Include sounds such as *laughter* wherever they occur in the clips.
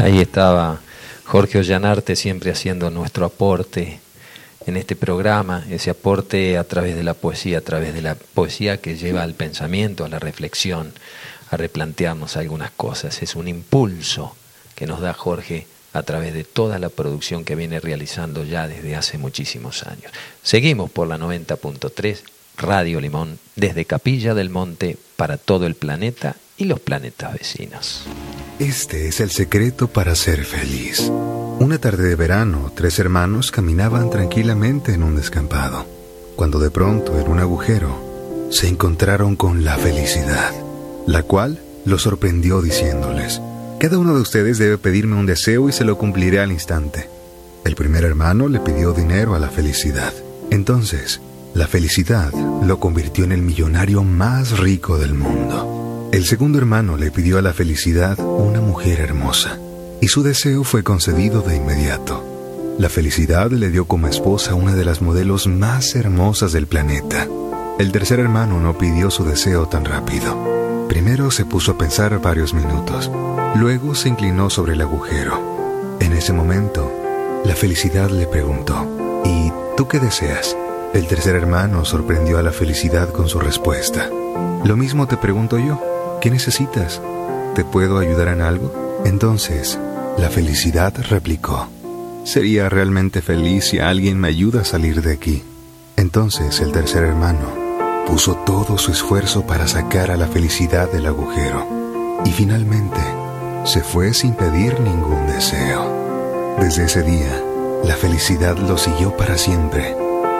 Ahí estaba Jorge Ollanarte siempre haciendo nuestro aporte en este programa, ese aporte a través de la poesía, a través de la poesía que lleva al pensamiento, a la reflexión, a replantearnos algunas cosas. Es un impulso que nos da Jorge a través de toda la producción que viene realizando ya desde hace muchísimos años. Seguimos por la 90.3 Radio Limón desde Capilla del Monte para todo el planeta y los planetas vecinos. Este es el secreto para ser feliz. Una tarde de verano, tres hermanos caminaban tranquilamente en un descampado, cuando de pronto en un agujero se encontraron con la felicidad, la cual los sorprendió diciéndoles, cada uno de ustedes debe pedirme un deseo y se lo cumpliré al instante. El primer hermano le pidió dinero a la felicidad. Entonces, la felicidad lo convirtió en el millonario más rico del mundo. El segundo hermano le pidió a la felicidad una mujer hermosa, y su deseo fue concedido de inmediato. La felicidad le dio como esposa una de las modelos más hermosas del planeta. El tercer hermano no pidió su deseo tan rápido. Primero se puso a pensar varios minutos, luego se inclinó sobre el agujero. En ese momento, la felicidad le preguntó, ¿y tú qué deseas? El tercer hermano sorprendió a la felicidad con su respuesta. Lo mismo te pregunto yo, ¿qué necesitas? ¿Te puedo ayudar en algo? Entonces, la felicidad replicó, sería realmente feliz si alguien me ayuda a salir de aquí. Entonces el tercer hermano puso todo su esfuerzo para sacar a la felicidad del agujero y finalmente se fue sin pedir ningún deseo. Desde ese día, la felicidad lo siguió para siempre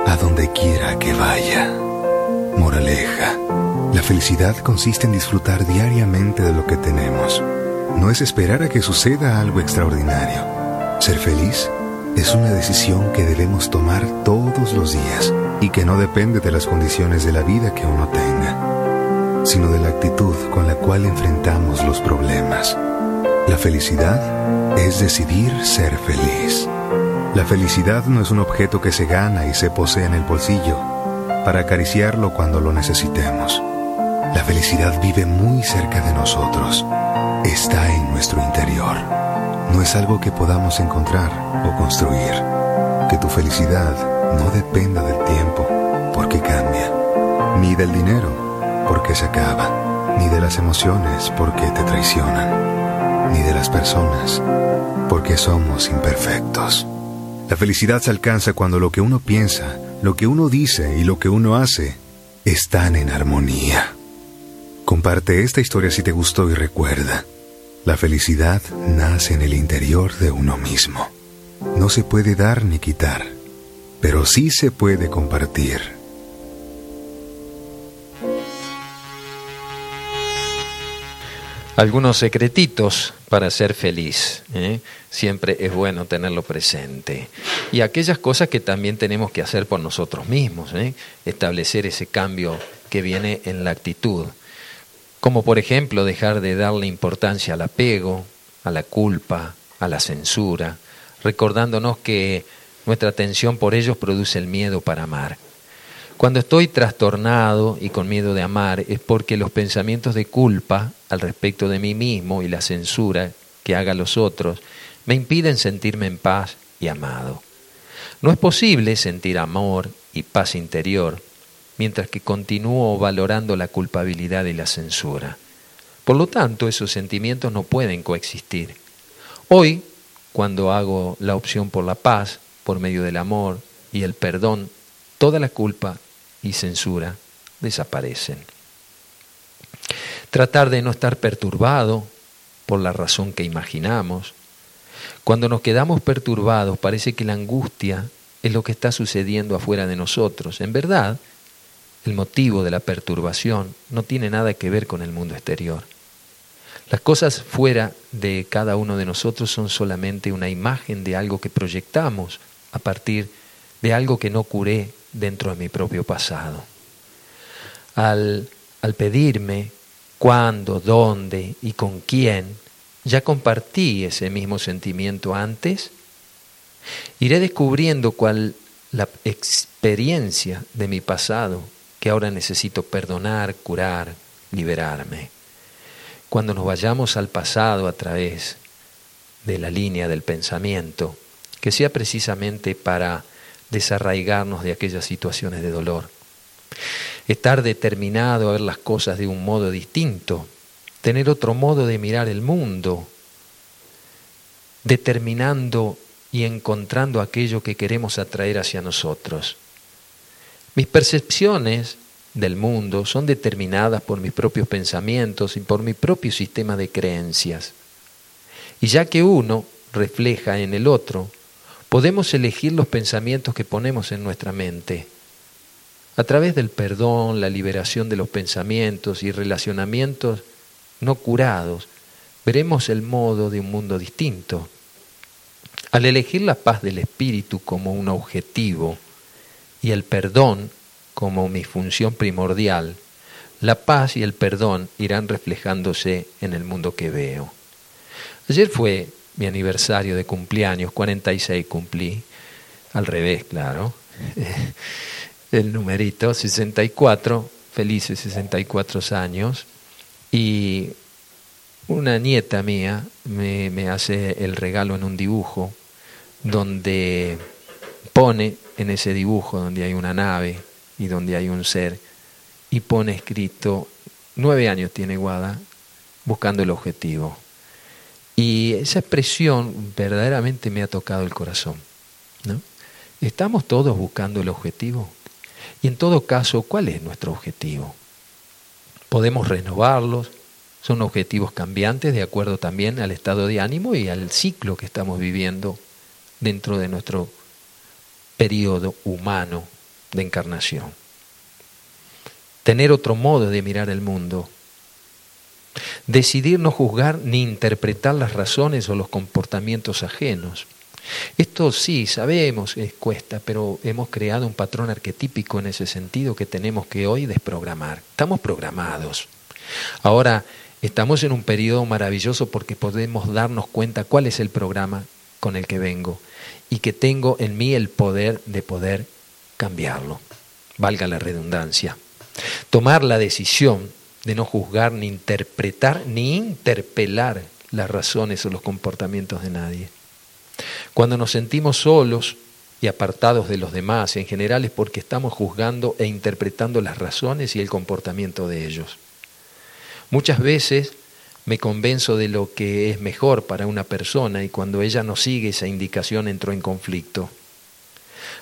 a donde quiera que vaya. Moraleja. La felicidad consiste en disfrutar diariamente de lo que tenemos. No es esperar a que suceda algo extraordinario. Ser feliz es una decisión que debemos tomar todos los días y que no depende de las condiciones de la vida que uno tenga, sino de la actitud con la cual enfrentamos los problemas. La felicidad es decidir ser feliz. La felicidad no es un objeto que se gana y se posee en el bolsillo para acariciarlo cuando lo necesitemos. La felicidad vive muy cerca de nosotros. Está en nuestro interior. No es algo que podamos encontrar o construir. Que tu felicidad no dependa del tiempo, porque cambia. Ni del dinero, porque se acaba. Ni de las emociones, porque te traicionan. Ni de las personas, porque somos imperfectos. La felicidad se alcanza cuando lo que uno piensa, lo que uno dice y lo que uno hace están en armonía. Comparte esta historia si te gustó y recuerda, la felicidad nace en el interior de uno mismo. No se puede dar ni quitar, pero sí se puede compartir. Algunos secretitos para ser feliz. ¿eh? Siempre es bueno tenerlo presente. Y aquellas cosas que también tenemos que hacer por nosotros mismos, ¿eh? establecer ese cambio que viene en la actitud. Como por ejemplo dejar de darle importancia al apego, a la culpa, a la censura, recordándonos que nuestra atención por ellos produce el miedo para amar. Cuando estoy trastornado y con miedo de amar es porque los pensamientos de culpa al respecto de mí mismo y la censura que haga los otros me impiden sentirme en paz y amado. No es posible sentir amor y paz interior mientras que continúo valorando la culpabilidad y la censura. Por lo tanto, esos sentimientos no pueden coexistir. Hoy, cuando hago la opción por la paz, por medio del amor y el perdón, toda la culpa y censura desaparecen. Tratar de no estar perturbado por la razón que imaginamos. Cuando nos quedamos perturbados parece que la angustia es lo que está sucediendo afuera de nosotros. En verdad, el motivo de la perturbación no tiene nada que ver con el mundo exterior. Las cosas fuera de cada uno de nosotros son solamente una imagen de algo que proyectamos a partir de algo que no curé dentro de mi propio pasado. Al, al pedirme cuándo, dónde y con quién, ya compartí ese mismo sentimiento antes, iré descubriendo cuál la experiencia de mi pasado que ahora necesito perdonar, curar, liberarme. Cuando nos vayamos al pasado a través de la línea del pensamiento, que sea precisamente para desarraigarnos de aquellas situaciones de dolor. Estar determinado a ver las cosas de un modo distinto, tener otro modo de mirar el mundo, determinando y encontrando aquello que queremos atraer hacia nosotros. Mis percepciones del mundo son determinadas por mis propios pensamientos y por mi propio sistema de creencias. Y ya que uno refleja en el otro, podemos elegir los pensamientos que ponemos en nuestra mente. A través del perdón, la liberación de los pensamientos y relacionamientos no curados, veremos el modo de un mundo distinto. Al elegir la paz del espíritu como un objetivo y el perdón como mi función primordial, la paz y el perdón irán reflejándose en el mundo que veo. Ayer fue mi aniversario de cumpleaños, 46 cumplí, al revés, claro, *laughs* el numerito 64, felices 64 años, y una nieta mía me, me hace el regalo en un dibujo donde pone en ese dibujo, donde hay una nave y donde hay un ser, y pone escrito, nueve años tiene Guada, buscando el objetivo. Y esa expresión verdaderamente me ha tocado el corazón. ¿no? ¿Estamos todos buscando el objetivo? Y en todo caso, ¿cuál es nuestro objetivo? Podemos renovarlos, son objetivos cambiantes de acuerdo también al estado de ánimo y al ciclo que estamos viviendo dentro de nuestro periodo humano de encarnación. Tener otro modo de mirar el mundo. Decidir no juzgar ni interpretar las razones o los comportamientos ajenos. Esto sí, sabemos que cuesta, pero hemos creado un patrón arquetípico en ese sentido que tenemos que hoy desprogramar. Estamos programados. Ahora, estamos en un periodo maravilloso porque podemos darnos cuenta cuál es el programa con el que vengo y que tengo en mí el poder de poder cambiarlo, valga la redundancia. Tomar la decisión de no juzgar, ni interpretar, ni interpelar las razones o los comportamientos de nadie. Cuando nos sentimos solos y apartados de los demás, en general es porque estamos juzgando e interpretando las razones y el comportamiento de ellos. Muchas veces me convenzo de lo que es mejor para una persona y cuando ella no sigue esa indicación entro en conflicto.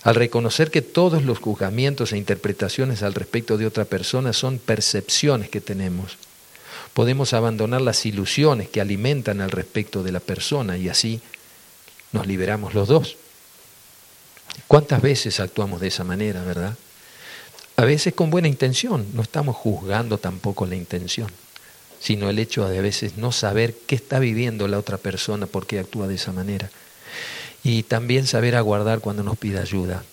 Al reconocer que todos los juzgamientos e interpretaciones al respecto de otra persona son percepciones que tenemos, podemos abandonar las ilusiones que alimentan al respecto de la persona y así nos liberamos los dos. ¿Cuántas veces actuamos de esa manera, verdad? A veces con buena intención, no estamos juzgando tampoco la intención sino el hecho de a veces no saber qué está viviendo la otra persona, por qué actúa de esa manera. Y también saber aguardar cuando nos pide ayuda.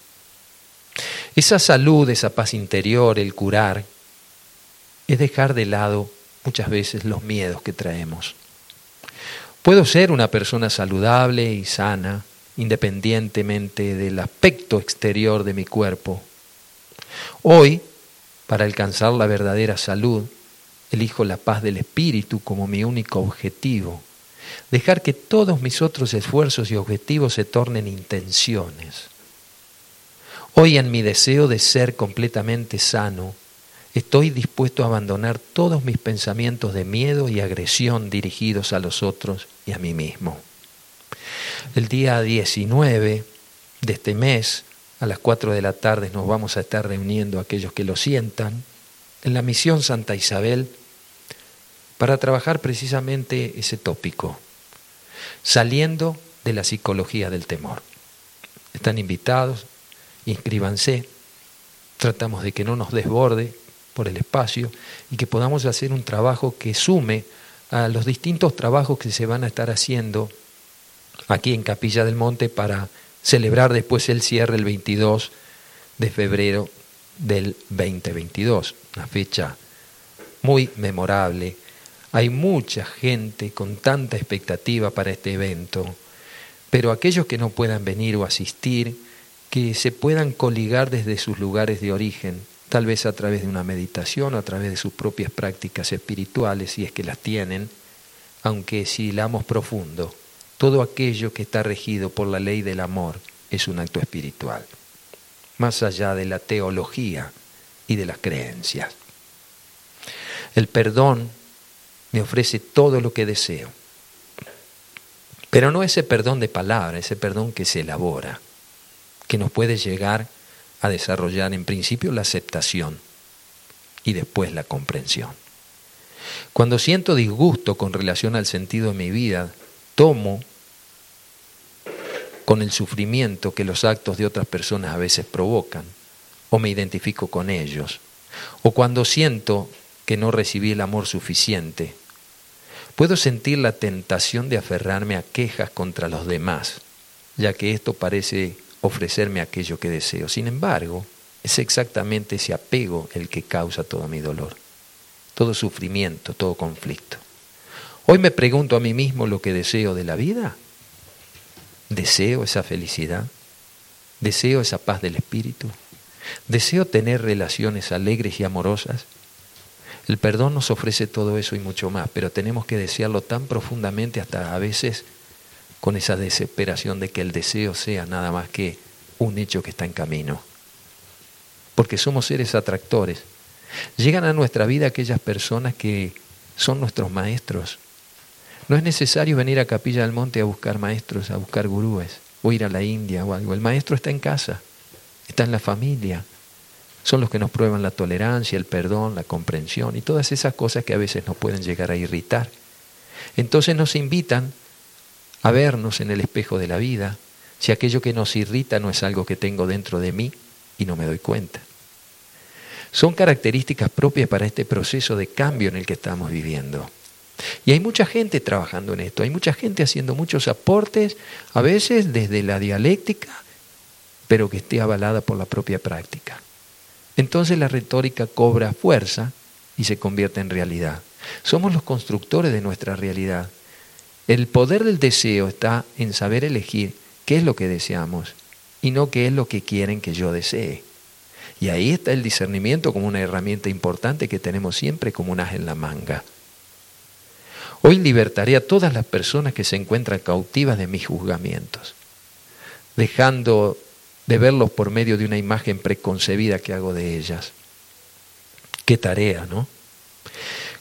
Esa salud, esa paz interior, el curar, es dejar de lado muchas veces los miedos que traemos. Puedo ser una persona saludable y sana, independientemente del aspecto exterior de mi cuerpo. Hoy, para alcanzar la verdadera salud, elijo la paz del espíritu como mi único objetivo. Dejar que todos mis otros esfuerzos y objetivos se tornen intenciones. Hoy en mi deseo de ser completamente sano, estoy dispuesto a abandonar todos mis pensamientos de miedo y agresión dirigidos a los otros y a mí mismo. El día 19 de este mes, a las 4 de la tarde, nos vamos a estar reuniendo aquellos que lo sientan en la misión Santa Isabel para trabajar precisamente ese tópico, saliendo de la psicología del temor. Están invitados, inscríbanse, tratamos de que no nos desborde por el espacio y que podamos hacer un trabajo que sume a los distintos trabajos que se van a estar haciendo aquí en Capilla del Monte para celebrar después el cierre el 22 de febrero del 2022, una fecha muy memorable hay mucha gente con tanta expectativa para este evento, pero aquellos que no puedan venir o asistir, que se puedan coligar desde sus lugares de origen, tal vez a través de una meditación a través de sus propias prácticas espirituales, si es que las tienen, aunque si hilamos profundo, todo aquello que está regido por la ley del amor es un acto espiritual, más allá de la teología y de las creencias. El perdón me ofrece todo lo que deseo, pero no ese perdón de palabra, ese perdón que se elabora, que nos puede llegar a desarrollar en principio la aceptación y después la comprensión. Cuando siento disgusto con relación al sentido de mi vida, tomo con el sufrimiento que los actos de otras personas a veces provocan, o me identifico con ellos, o cuando siento que no recibí el amor suficiente, puedo sentir la tentación de aferrarme a quejas contra los demás, ya que esto parece ofrecerme aquello que deseo. Sin embargo, es exactamente ese apego el que causa todo mi dolor, todo sufrimiento, todo conflicto. Hoy me pregunto a mí mismo lo que deseo de la vida. ¿Deseo esa felicidad? ¿Deseo esa paz del espíritu? ¿Deseo tener relaciones alegres y amorosas? El perdón nos ofrece todo eso y mucho más, pero tenemos que desearlo tan profundamente hasta a veces con esa desesperación de que el deseo sea nada más que un hecho que está en camino. Porque somos seres atractores. Llegan a nuestra vida aquellas personas que son nuestros maestros, no es necesario venir a Capilla del Monte a buscar maestros, a buscar gurúes, o ir a la India o algo. El maestro está en casa, está en la familia. Son los que nos prueban la tolerancia, el perdón, la comprensión y todas esas cosas que a veces nos pueden llegar a irritar. Entonces nos invitan a vernos en el espejo de la vida, si aquello que nos irrita no es algo que tengo dentro de mí y no me doy cuenta. Son características propias para este proceso de cambio en el que estamos viviendo. Y hay mucha gente trabajando en esto, hay mucha gente haciendo muchos aportes, a veces desde la dialéctica, pero que esté avalada por la propia práctica. Entonces la retórica cobra fuerza y se convierte en realidad. Somos los constructores de nuestra realidad. El poder del deseo está en saber elegir qué es lo que deseamos y no qué es lo que quieren que yo desee. Y ahí está el discernimiento como una herramienta importante que tenemos siempre como un as en la manga. Hoy libertaré a todas las personas que se encuentran cautivas de mis juzgamientos, dejando de verlos por medio de una imagen preconcebida que hago de ellas. Qué tarea, ¿no?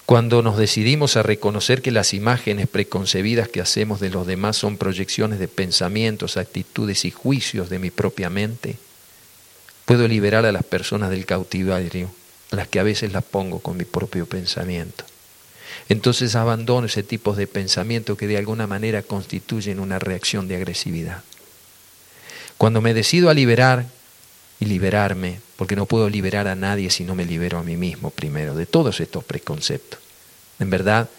Cuando nos decidimos a reconocer que las imágenes preconcebidas que hacemos de los demás son proyecciones de pensamientos, actitudes y juicios de mi propia mente, puedo liberar a las personas del cautiverio, las que a veces las pongo con mi propio pensamiento. Entonces abandono ese tipo de pensamiento que de alguna manera constituyen una reacción de agresividad. Cuando me decido a liberar y liberarme, porque no puedo liberar a nadie si no me libero a mí mismo primero, de todos estos preconceptos. En verdad,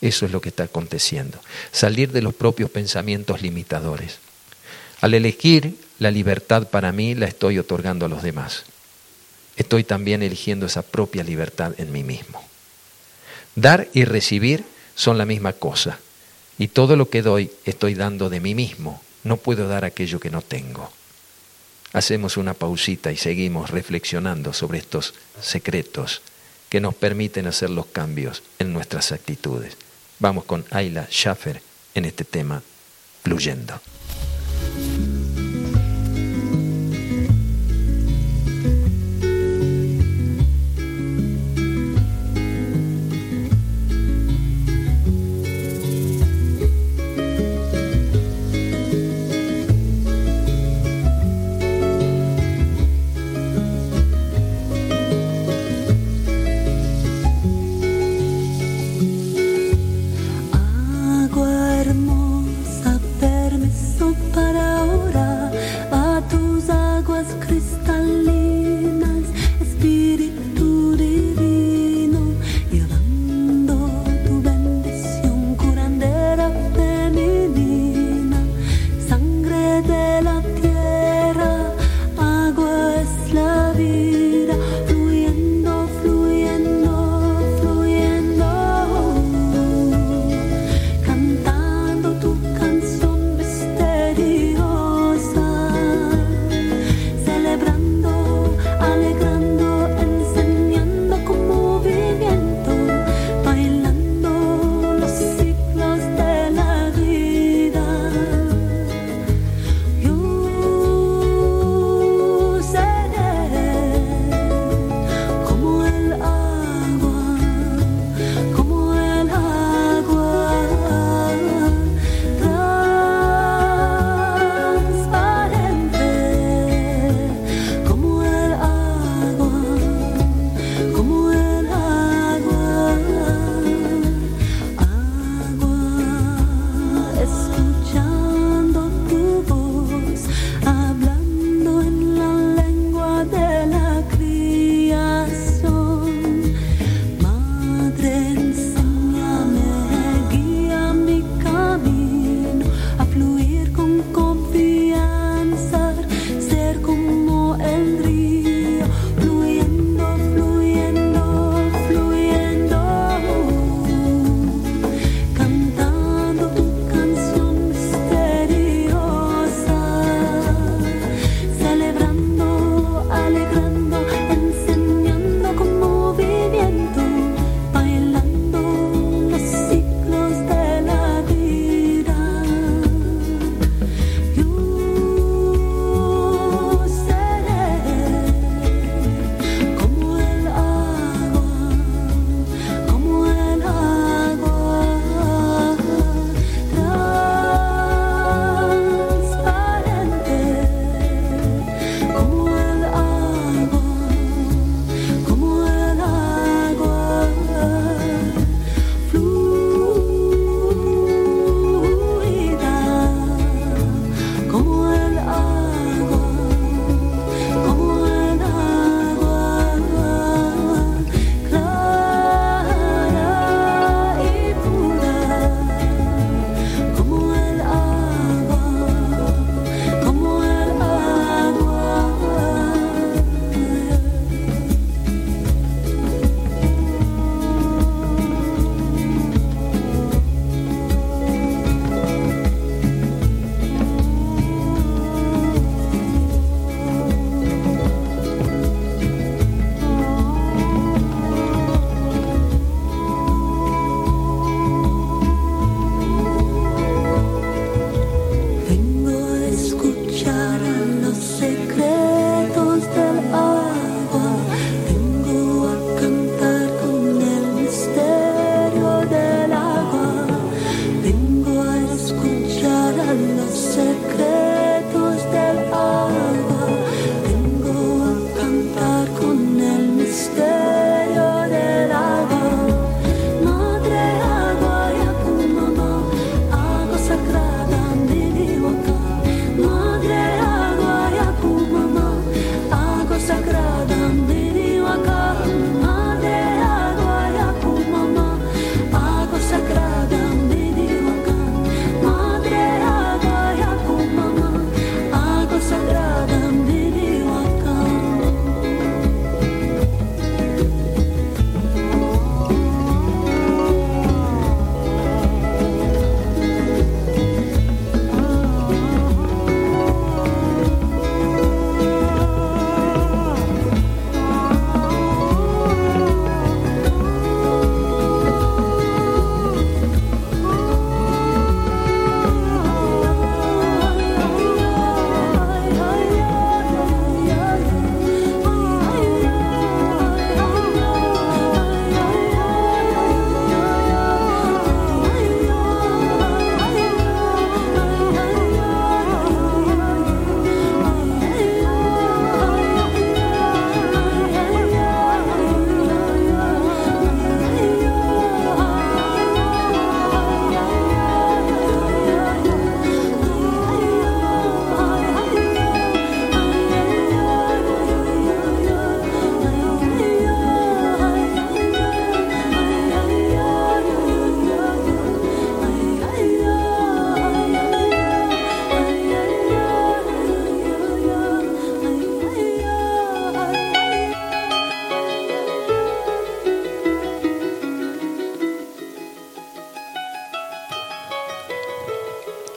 eso es lo que está aconteciendo. Salir de los propios pensamientos limitadores. Al elegir la libertad para mí, la estoy otorgando a los demás. Estoy también eligiendo esa propia libertad en mí mismo. Dar y recibir son la misma cosa. Y todo lo que doy estoy dando de mí mismo. No puedo dar aquello que no tengo. Hacemos una pausita y seguimos reflexionando sobre estos secretos que nos permiten hacer los cambios en nuestras actitudes. Vamos con Ayla Schaffer en este tema, fluyendo.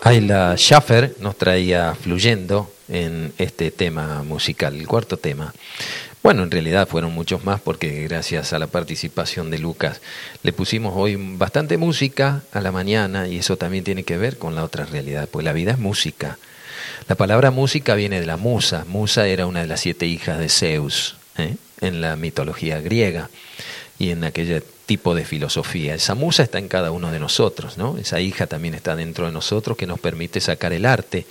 Ayla Schaffer nos traía fluyendo en este tema musical, el cuarto tema. Bueno, en realidad fueron muchos más porque gracias a la participación de Lucas le pusimos hoy bastante música a la mañana y eso también tiene que ver con la otra realidad, pues la vida es música. La palabra música viene de la musa. Musa era una de las siete hijas de Zeus ¿eh? en la mitología griega y en aquel tipo de filosofía. Esa musa está en cada uno de nosotros, ¿no? Esa hija también está dentro de nosotros que nos permite sacar el arte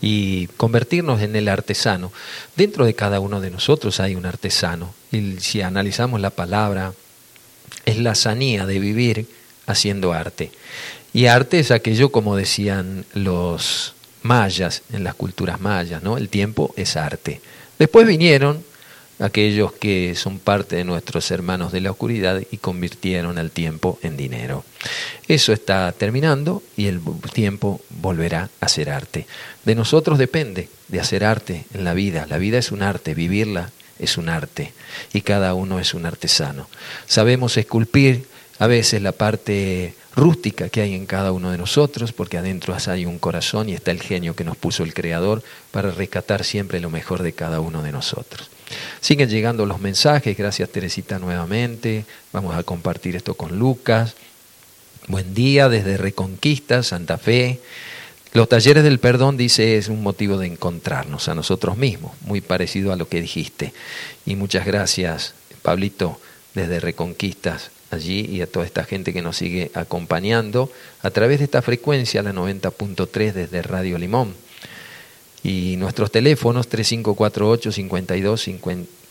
y convertirnos en el artesano. Dentro de cada uno de nosotros hay un artesano. Y si analizamos la palabra, es la sanía de vivir haciendo arte. Y arte es aquello, como decían los mayas, en las culturas mayas, ¿no? El tiempo es arte. Después vinieron aquellos que son parte de nuestros hermanos de la oscuridad y convirtieron al tiempo en dinero. Eso está terminando y el tiempo volverá a ser arte. De nosotros depende de hacer arte en la vida. La vida es un arte, vivirla es un arte y cada uno es un artesano. Sabemos esculpir a veces la parte rústica que hay en cada uno de nosotros, porque adentro hay un corazón y está el genio que nos puso el Creador para rescatar siempre lo mejor de cada uno de nosotros. Siguen llegando los mensajes, gracias Teresita nuevamente, vamos a compartir esto con Lucas. Buen día desde Reconquista, Santa Fe. Los talleres del perdón, dice, es un motivo de encontrarnos a nosotros mismos, muy parecido a lo que dijiste. Y muchas gracias, Pablito, desde Reconquistas, allí y a toda esta gente que nos sigue acompañando a través de esta frecuencia, la 90.3 desde Radio Limón. Y nuestros teléfonos 3548 52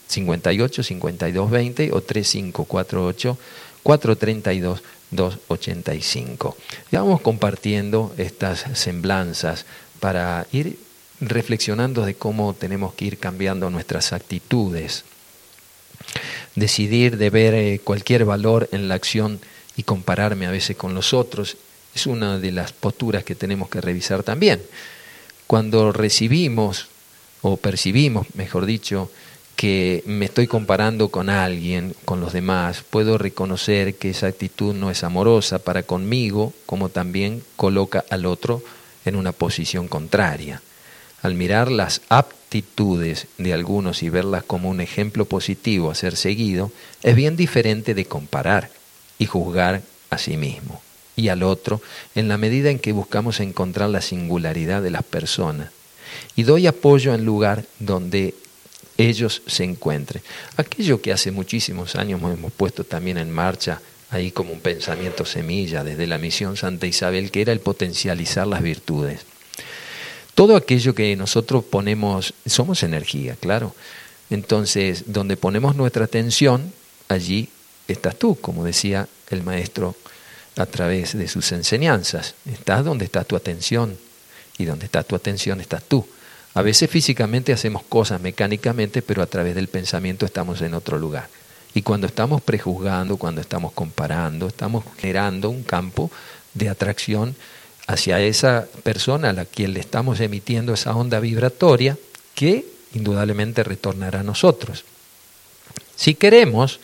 58 52 20 o 3548 432 285. Y vamos compartiendo estas semblanzas para ir reflexionando de cómo tenemos que ir cambiando nuestras actitudes. Decidir de ver eh, cualquier valor en la acción y compararme a veces con los otros es una de las posturas que tenemos que revisar también cuando recibimos o percibimos, mejor dicho, que me estoy comparando con alguien, con los demás, puedo reconocer que esa actitud no es amorosa para conmigo, como también coloca al otro en una posición contraria. Al mirar las aptitudes de algunos y verlas como un ejemplo positivo a ser seguido, es bien diferente de comparar y juzgar a sí mismo y al otro en la medida en que buscamos encontrar la singularidad de las personas. Y doy apoyo en lugar donde ellos se encuentren. Aquello que hace muchísimos años hemos puesto también en marcha ahí como un pensamiento semilla desde la misión Santa Isabel, que era el potencializar las virtudes. Todo aquello que nosotros ponemos, somos energía, claro. Entonces, donde ponemos nuestra atención, allí estás tú, como decía el maestro a través de sus enseñanzas. Estás donde está tu atención y donde está tu atención estás tú. A veces físicamente hacemos cosas mecánicamente, pero a través del pensamiento estamos en otro lugar. Y cuando estamos prejuzgando, cuando estamos comparando, estamos generando un campo de atracción hacia esa persona a la quien le estamos emitiendo esa onda vibratoria que indudablemente retornará a nosotros. Si queremos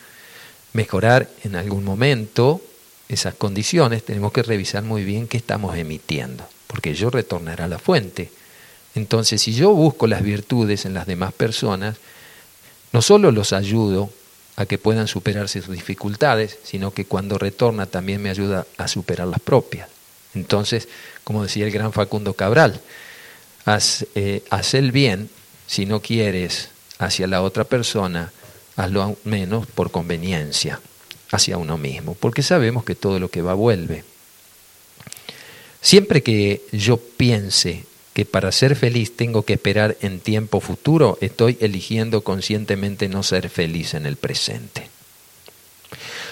mejorar en algún momento esas condiciones, tenemos que revisar muy bien qué estamos emitiendo, porque yo retornará a la fuente. Entonces, si yo busco las virtudes en las demás personas, no solo los ayudo a que puedan superarse sus dificultades, sino que cuando retorna también me ayuda a superar las propias. Entonces, como decía el gran Facundo Cabral, haz, eh, haz el bien si no quieres hacia la otra persona, hazlo menos por conveniencia hacia uno mismo, porque sabemos que todo lo que va vuelve. Siempre que yo piense que para ser feliz tengo que esperar en tiempo futuro, estoy eligiendo conscientemente no ser feliz en el presente.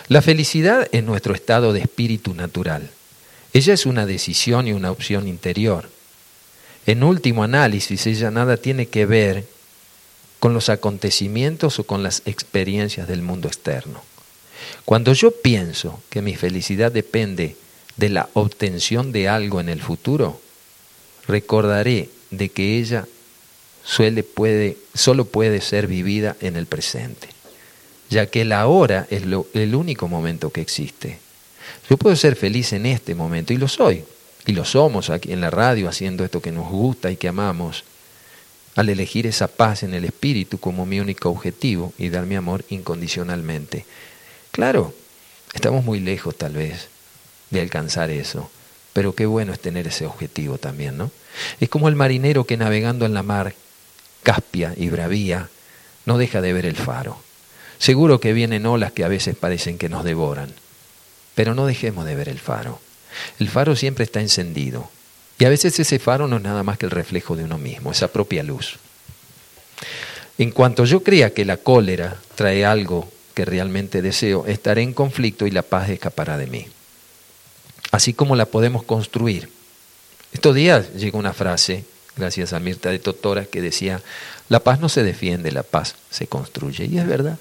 La felicidad es nuestro estado de espíritu natural. Ella es una decisión y una opción interior. En último análisis, ella nada tiene que ver con los acontecimientos o con las experiencias del mundo externo. Cuando yo pienso que mi felicidad depende de la obtención de algo en el futuro, recordaré de que ella suele puede, solo puede ser vivida en el presente, ya que la hora es el único momento que existe. Yo puedo ser feliz en este momento y lo soy. y lo somos aquí en la radio haciendo esto que nos gusta y que amamos, al elegir esa paz en el espíritu como mi único objetivo y dar mi amor incondicionalmente. Claro, estamos muy lejos tal vez de alcanzar eso, pero qué bueno es tener ese objetivo también, ¿no? Es como el marinero que navegando en la mar Caspia y Bravía no deja de ver el faro. Seguro que vienen olas que a veces parecen que nos devoran, pero no dejemos de ver el faro. El faro siempre está encendido. Y a veces ese faro no es nada más que el reflejo de uno mismo, esa propia luz. En cuanto yo crea que la cólera trae algo que realmente deseo, estaré en conflicto y la paz escapará de mí. Así como la podemos construir. Estos días llegó una frase, gracias a Mirta de Totora, que decía, la paz no se defiende, la paz se construye. Y es verdad,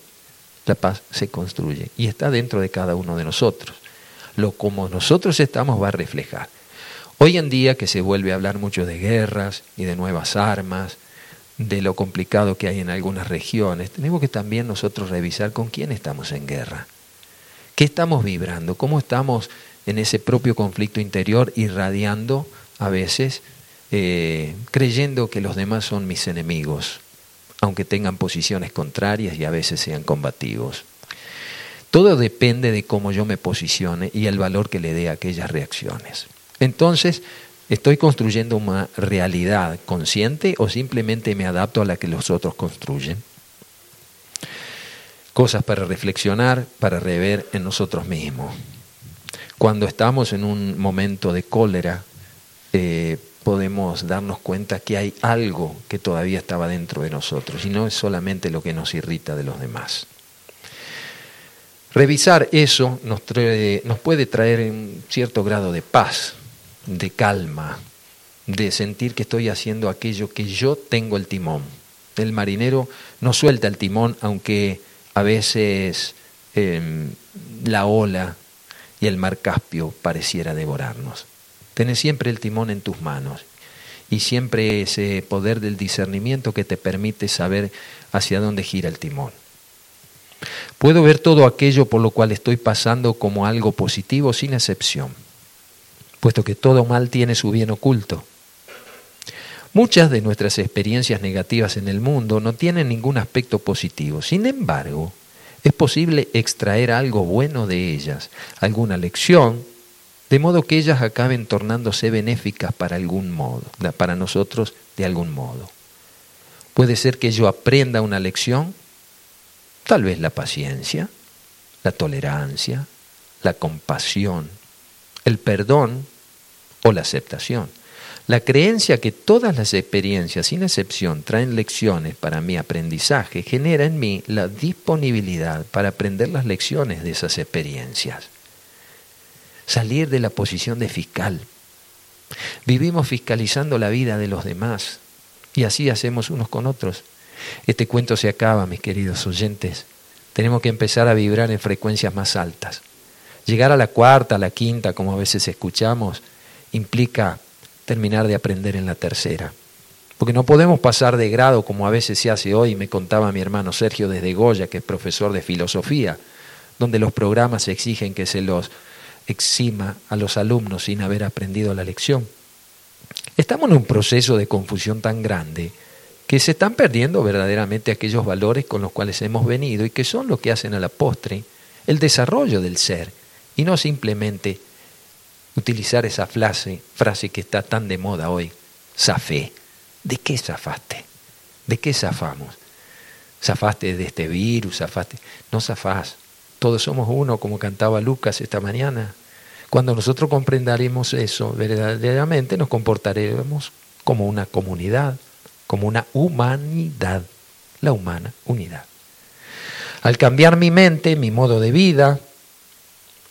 la paz se construye y está dentro de cada uno de nosotros lo como nosotros estamos va a reflejar. Hoy en día que se vuelve a hablar mucho de guerras y de nuevas armas, de lo complicado que hay en algunas regiones, tenemos que también nosotros revisar con quién estamos en guerra. ¿Qué estamos vibrando? ¿Cómo estamos en ese propio conflicto interior irradiando a veces, eh, creyendo que los demás son mis enemigos, aunque tengan posiciones contrarias y a veces sean combativos? Todo depende de cómo yo me posicione y el valor que le dé a aquellas reacciones. Entonces, ¿estoy construyendo una realidad consciente o simplemente me adapto a la que los otros construyen? Cosas para reflexionar, para rever en nosotros mismos. Cuando estamos en un momento de cólera, eh, podemos darnos cuenta que hay algo que todavía estaba dentro de nosotros y no es solamente lo que nos irrita de los demás. Revisar eso nos, nos puede traer un cierto grado de paz, de calma, de sentir que estoy haciendo aquello que yo tengo el timón. El marinero no suelta el timón, aunque a veces em, la ola y el mar Caspio pareciera devorarnos. Tienes siempre el timón en tus manos y siempre ese poder del discernimiento que te permite saber hacia dónde gira el timón. Puedo ver todo aquello por lo cual estoy pasando como algo positivo sin excepción, puesto que todo mal tiene su bien oculto. Muchas de nuestras experiencias negativas en el mundo no tienen ningún aspecto positivo. Sin embargo, es posible extraer algo bueno de ellas, alguna lección, de modo que ellas acaben tornándose benéficas para algún modo, para nosotros de algún modo. Puede ser que yo aprenda una lección Tal vez la paciencia, la tolerancia, la compasión, el perdón o la aceptación. La creencia que todas las experiencias, sin excepción, traen lecciones para mi aprendizaje genera en mí la disponibilidad para aprender las lecciones de esas experiencias. Salir de la posición de fiscal. Vivimos fiscalizando la vida de los demás y así hacemos unos con otros. Este cuento se acaba, mis queridos oyentes. Tenemos que empezar a vibrar en frecuencias más altas. Llegar a la cuarta, a la quinta, como a veces escuchamos, implica terminar de aprender en la tercera. Porque no podemos pasar de grado como a veces se hace hoy, me contaba mi hermano Sergio desde Goya, que es profesor de filosofía, donde los programas exigen que se los exima a los alumnos sin haber aprendido la lección. Estamos en un proceso de confusión tan grande que se están perdiendo verdaderamente aquellos valores con los cuales hemos venido y que son lo que hacen a la postre el desarrollo del ser y no simplemente utilizar esa frase, frase que está tan de moda hoy, zafé. ¿De qué zafaste? ¿De qué zafamos? ¿Zafaste de este virus? ¿Zafaste? No zafás. Todos somos uno, como cantaba Lucas esta mañana. Cuando nosotros comprendaremos eso verdaderamente, nos comportaremos como una comunidad como una humanidad, la humana unidad. Al cambiar mi mente, mi modo de vida,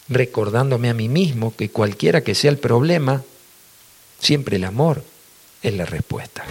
recordándome a mí mismo que cualquiera que sea el problema, siempre el amor es la respuesta.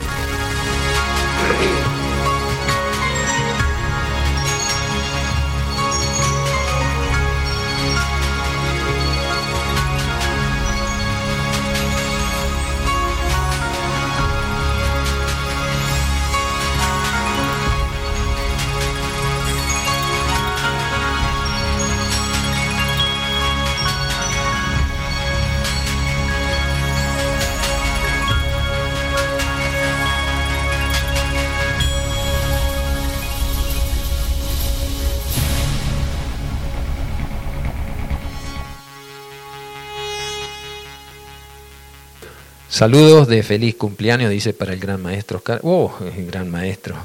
Saludos de feliz cumpleaños, dice para el gran maestro Oscar. Oh, gran maestro.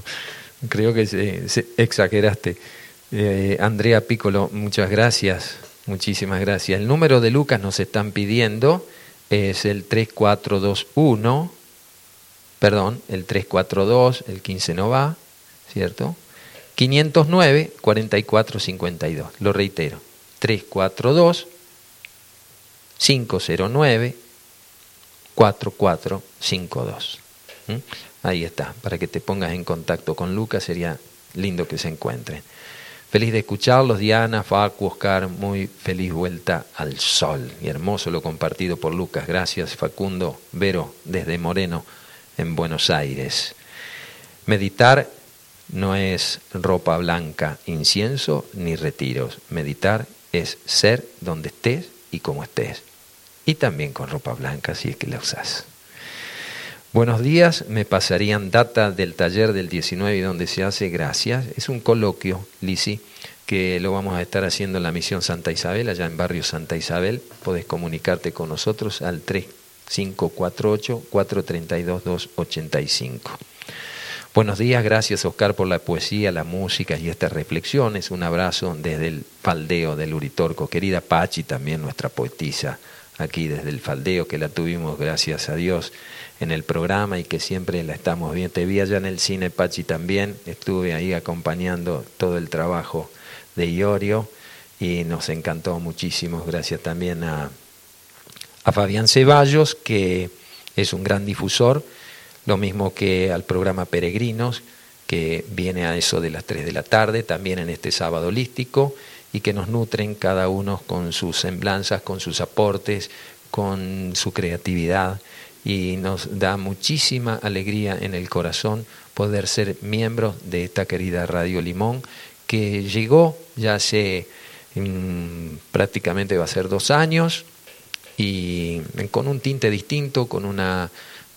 Creo que se, exageraste. Eh, Andrea Piccolo, muchas gracias. Muchísimas gracias. El número de Lucas nos están pidiendo es el 3421, perdón, el 342, el 15 no va, ¿cierto? 509 4452. Lo reitero. 342 509 4452. ¿Mm? Ahí está, para que te pongas en contacto con Lucas, sería lindo que se encuentren. Feliz de escucharlos, Diana, Facu, Oscar, muy feliz vuelta al sol. Y hermoso lo compartido por Lucas. Gracias, Facundo, Vero, desde Moreno, en Buenos Aires. Meditar no es ropa blanca, incienso ni retiros. Meditar es ser donde estés y como estés. Y también con ropa blanca si es que la usas. Buenos días, me pasarían data del taller del 19 y donde se hace, gracias. Es un coloquio, Lisi, que lo vamos a estar haciendo en la misión Santa Isabel, allá en barrio Santa Isabel. Podés comunicarte con nosotros al 3548-432-285. Buenos días, gracias Oscar por la poesía, la música y estas reflexiones. Un abrazo desde el faldeo del Uritorco. Querida Pachi, también nuestra poetisa, aquí desde el faldeo, que la tuvimos, gracias a Dios, en el programa y que siempre la estamos viendo. Te vi allá en el cine, Pachi, también. Estuve ahí acompañando todo el trabajo de Iorio y nos encantó muchísimo. Gracias también a, a Fabián Ceballos, que es un gran difusor lo mismo que al programa Peregrinos, que viene a eso de las 3 de la tarde, también en este sábado holístico, y que nos nutren cada uno con sus semblanzas, con sus aportes, con su creatividad, y nos da muchísima alegría en el corazón poder ser miembros de esta querida Radio Limón, que llegó ya hace mm, prácticamente va a ser dos años, y con un tinte distinto, con una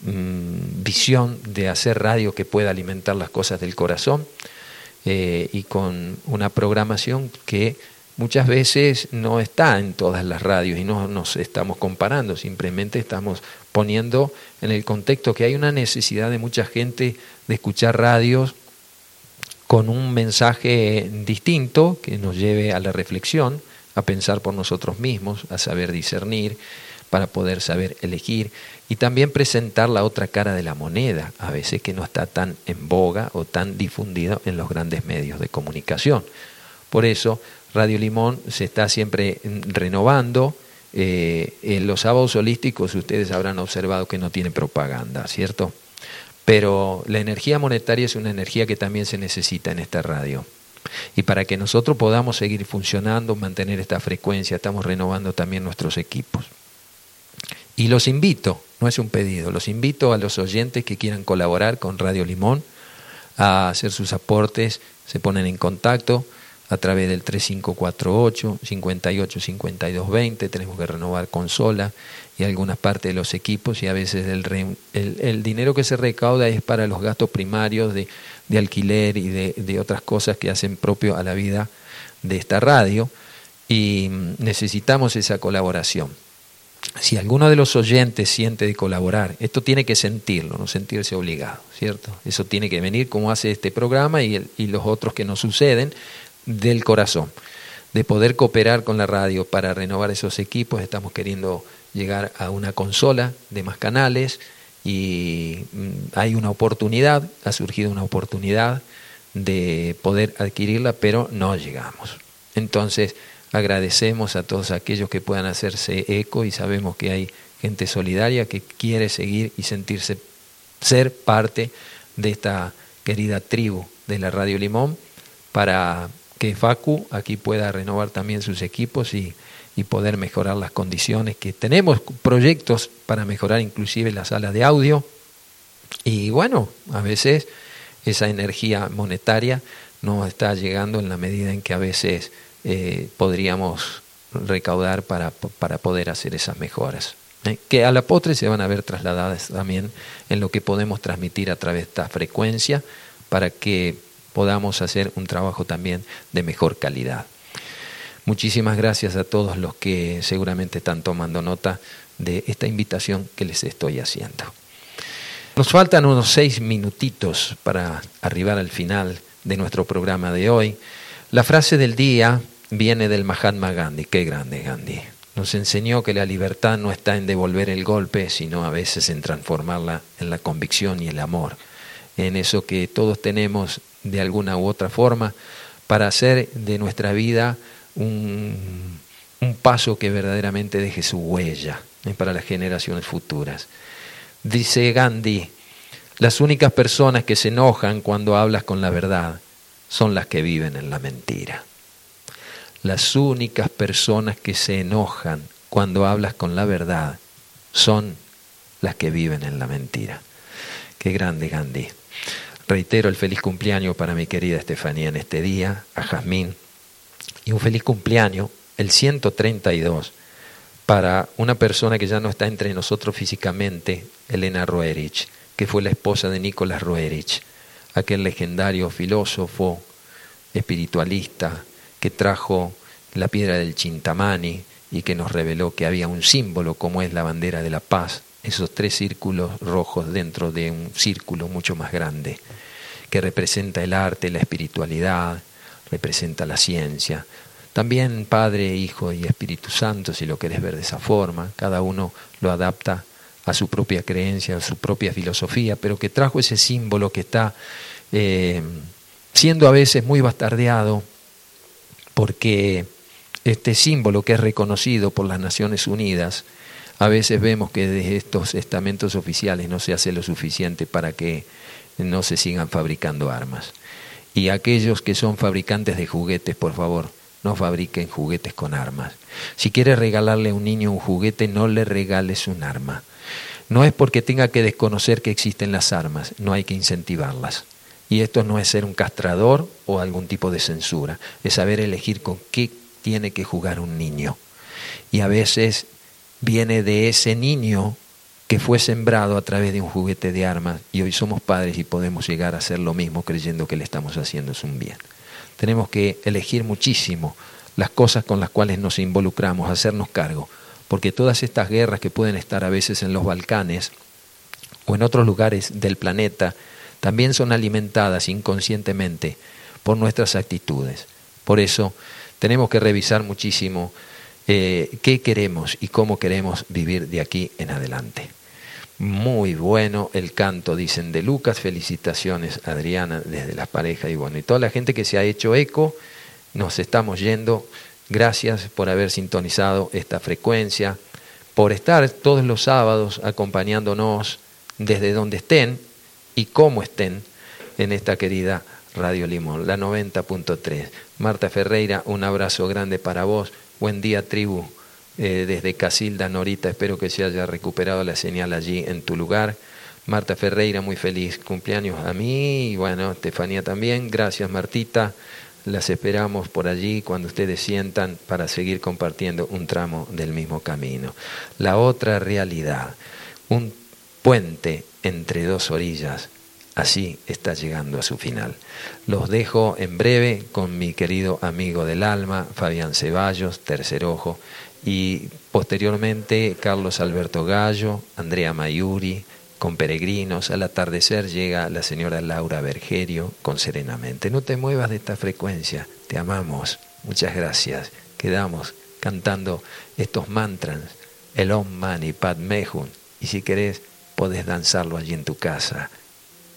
Mm, visión de hacer radio que pueda alimentar las cosas del corazón eh, y con una programación que muchas veces no está en todas las radios y no nos estamos comparando, simplemente estamos poniendo en el contexto que hay una necesidad de mucha gente de escuchar radios con un mensaje distinto que nos lleve a la reflexión, a pensar por nosotros mismos, a saber discernir, para poder saber elegir y también presentar la otra cara de la moneda, a veces que no está tan en boga o tan difundido en los grandes medios de comunicación. Por eso Radio Limón se está siempre renovando. Eh, en los sábados holísticos ustedes habrán observado que no tiene propaganda, ¿cierto? Pero la energía monetaria es una energía que también se necesita en esta radio. Y para que nosotros podamos seguir funcionando, mantener esta frecuencia, estamos renovando también nuestros equipos. Y los invito, no es un pedido, los invito a los oyentes que quieran colaborar con Radio Limón a hacer sus aportes, se ponen en contacto a través del 3548 585220, tenemos que renovar consola y algunas partes de los equipos y a veces el, el, dinero que se recauda es para los gastos primarios de, alquiler y de, de otras cosas que hacen propio a la vida de esta radio y necesitamos esa colaboración si alguno de los oyentes siente de colaborar, esto tiene que sentirlo, no sentirse obligado, ¿cierto? Eso tiene que venir como hace este programa y, y los otros que nos suceden del corazón, de poder cooperar con la radio para renovar esos equipos. Estamos queriendo llegar a una consola de más canales y mm, hay una oportunidad, ha surgido una oportunidad de poder adquirirla, pero no llegamos. Entonces, Agradecemos a todos aquellos que puedan hacerse eco y sabemos que hay gente solidaria que quiere seguir y sentirse ser parte de esta querida tribu de la Radio Limón para que Facu aquí pueda renovar también sus equipos y, y poder mejorar las condiciones que tenemos proyectos para mejorar inclusive la sala de audio. Y bueno, a veces esa energía monetaria no está llegando en la medida en que a veces eh, podríamos recaudar para, para, poder hacer esas mejoras. ¿eh? Que a la postre se van a ver trasladadas también en lo que podemos transmitir a través de esta frecuencia para que podamos hacer un trabajo también de mejor calidad. Muchísimas gracias a todos los que seguramente están tomando nota de esta invitación que les estoy haciendo. Nos faltan unos seis minutitos para arribar al final de nuestro programa de hoy. La frase del día viene del Mahatma Gandhi. Qué grande Gandhi. Nos enseñó que la libertad no está en devolver el golpe, sino a veces en transformarla en la convicción y el amor, en eso que todos tenemos de alguna u otra forma para hacer de nuestra vida un, paso que verdaderamente deje su huella ¿eh? para las generaciones futuras. Dice Gandhi, las únicas personas que se enojan cuando hablas con la verdad son las que viven en la mentira. Las únicas personas que se enojan cuando hablas con la verdad son las que viven en la mentira. Qué grande Gandhi. Reitero el feliz cumpleaños para mi querida Estefanía en este día, a Jazmín, y un feliz cumpleaños, el 132, para una persona que ya no está entre nosotros físicamente, Elena Roerich, que fue la esposa de Nicolás Roerich, aquel legendario filósofo, espiritualista, que trajo la piedra del Chintamani y que nos reveló que había un símbolo como es la bandera de la paz, esos tres círculos rojos dentro de un círculo mucho más grande, que representa el arte, la espiritualidad, representa la ciencia. También Padre, Hijo y Espíritu Santo, si lo querés ver de esa forma, cada uno lo adapta a su propia creencia, a su propia filosofía, pero que trajo ese símbolo que está eh, siendo a veces muy bastardeado porque este símbolo que es reconocido por las Naciones Unidas, a veces vemos que desde estos estamentos oficiales no se hace lo suficiente para que no se sigan fabricando armas. Y aquellos que son fabricantes de juguetes, por favor, no fabriquen juguetes con armas. Si quieres regalarle a un niño un juguete, no le regales un arma. No es porque tenga que desconocer que existen las armas, no hay que incentivarlas. Y esto no es ser un castrador o algún tipo de censura, es saber elegir con qué tiene que jugar un niño. Y a veces viene de ese niño que fue sembrado a través de un juguete de armas y hoy somos padres y podemos llegar a hacer lo mismo creyendo que le estamos haciendo un bien. Tenemos que elegir muchísimo las cosas con las cuales nos involucramos, hacernos cargo, porque todas estas guerras que pueden estar a veces en los Balcanes o en otros lugares del planeta, también son alimentadas inconscientemente por nuestras actitudes. Por eso tenemos que revisar muchísimo eh, qué queremos y cómo queremos vivir de aquí en adelante. Muy bueno el canto, dicen de Lucas. Felicitaciones, Adriana, desde las parejas y bueno, y toda la gente que se ha hecho eco, nos estamos yendo. Gracias por haber sintonizado esta frecuencia, por estar todos los sábados acompañándonos desde donde estén y cómo estén en esta querida Radio Limón, la 90.3. Marta Ferreira, un abrazo grande para vos. Buen día, tribu. Eh, desde Casilda, Norita, espero que se haya recuperado la señal allí en tu lugar. Marta Ferreira, muy feliz cumpleaños a mí y bueno, Estefanía también. Gracias, Martita. Las esperamos por allí cuando ustedes sientan para seguir compartiendo un tramo del mismo camino. La otra realidad, un puente entre dos orillas, así está llegando a su final. Los dejo en breve con mi querido amigo del alma, Fabián Ceballos, tercer ojo, y posteriormente Carlos Alberto Gallo, Andrea Mayuri, con peregrinos. Al atardecer llega la señora Laura Bergerio con Serenamente. No te muevas de esta frecuencia, te amamos. Muchas gracias. Quedamos cantando estos mantras, el Om Mani Padme Hum. Y si querés, podés danzarlo allí en tu casa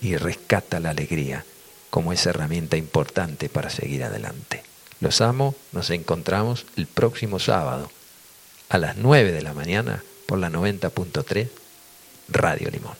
y rescata la alegría como esa herramienta importante para seguir adelante. Los amo, nos encontramos el próximo sábado a las 9 de la mañana por la 90.3 Radio Limón.